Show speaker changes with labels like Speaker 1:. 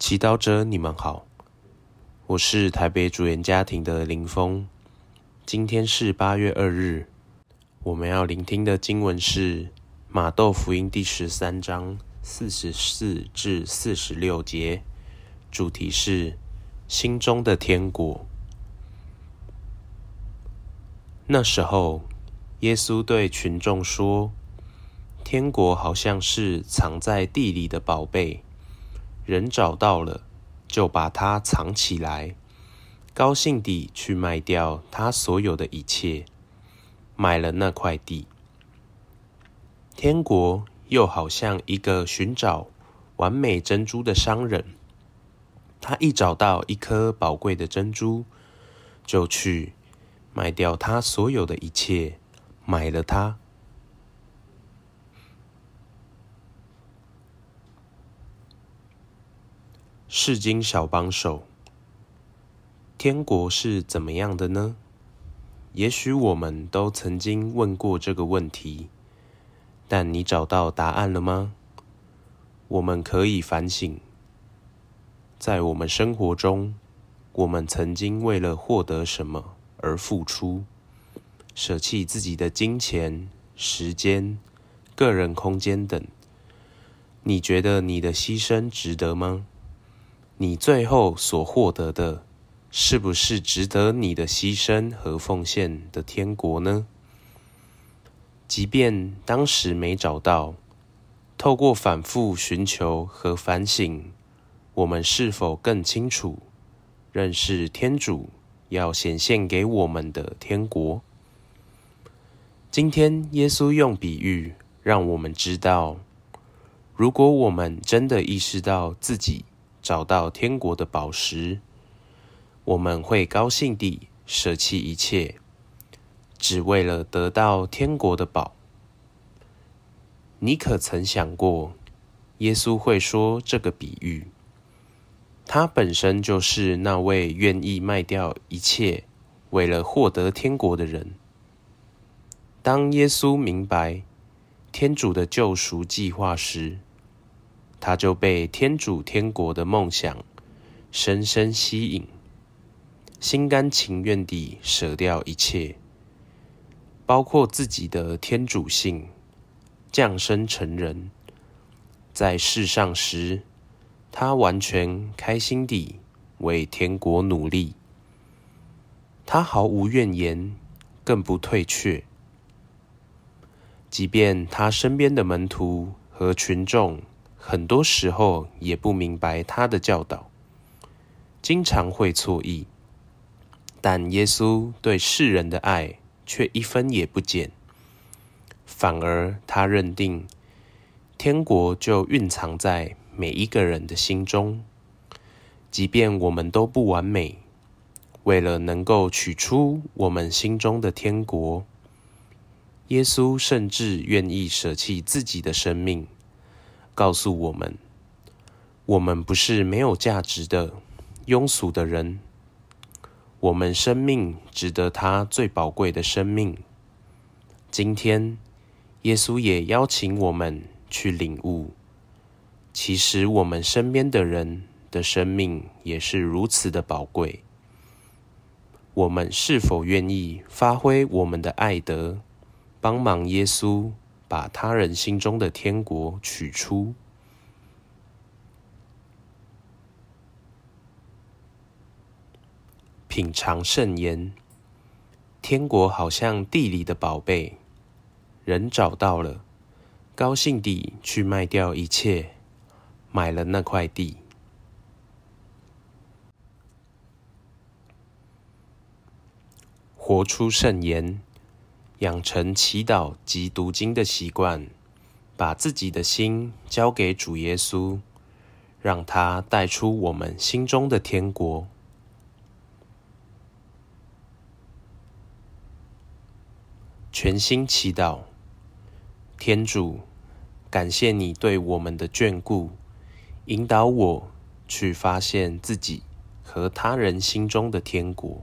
Speaker 1: 祈祷者，你们好，我是台北主言家庭的林峰。今天是八月二日，我们要聆听的经文是马窦福音第十三章四十四至四十六节，主题是心中的天国。那时候，耶稣对群众说：“天国好像是藏在地里的宝贝。”人找到了，就把它藏起来，高兴地去卖掉他所有的一切，买了那块地。天国又好像一个寻找完美珍珠的商人，他一找到一颗宝贵的珍珠，就去卖掉他所有的一切，买了它。世经小帮手，天国是怎么样的呢？也许我们都曾经问过这个问题，但你找到答案了吗？我们可以反省，在我们生活中，我们曾经为了获得什么而付出，舍弃自己的金钱、时间、个人空间等。你觉得你的牺牲值得吗？你最后所获得的，是不是值得你的牺牲和奉献的天国呢？即便当时没找到，透过反复寻求和反省，我们是否更清楚认识天主要显现给我们的天国？今天，耶稣用比喻让我们知道，如果我们真的意识到自己，找到天国的宝石，我们会高兴地舍弃一切，只为了得到天国的宝。你可曾想过，耶稣会说这个比喻？他本身就是那位愿意卖掉一切，为了获得天国的人。当耶稣明白天主的救赎计划时，他就被天主天国的梦想深深吸引，心甘情愿地舍掉一切，包括自己的天主性，降生成人。在世上时，他完全开心地为天国努力，他毫无怨言，更不退却。即便他身边的门徒和群众，很多时候也不明白他的教导，经常会错意，但耶稣对世人的爱却一分也不减，反而他认定天国就蕴藏在每一个人的心中，即便我们都不完美，为了能够取出我们心中的天国，耶稣甚至愿意舍弃自己的生命。告诉我们，我们不是没有价值的庸俗的人，我们生命值得他最宝贵的生命。今天，耶稣也邀请我们去领悟，其实我们身边的人的生命也是如此的宝贵。我们是否愿意发挥我们的爱德，帮忙耶稣？把他人心中的天国取出，品尝圣言。天国好像地里的宝贝，人找到了，高兴地去卖掉一切，买了那块地。活出圣言。养成祈祷及读经的习惯，把自己的心交给主耶稣，让他带出我们心中的天国。全心祈祷，天主，感谢你对我们的眷顾，引导我去发现自己和他人心中的天国。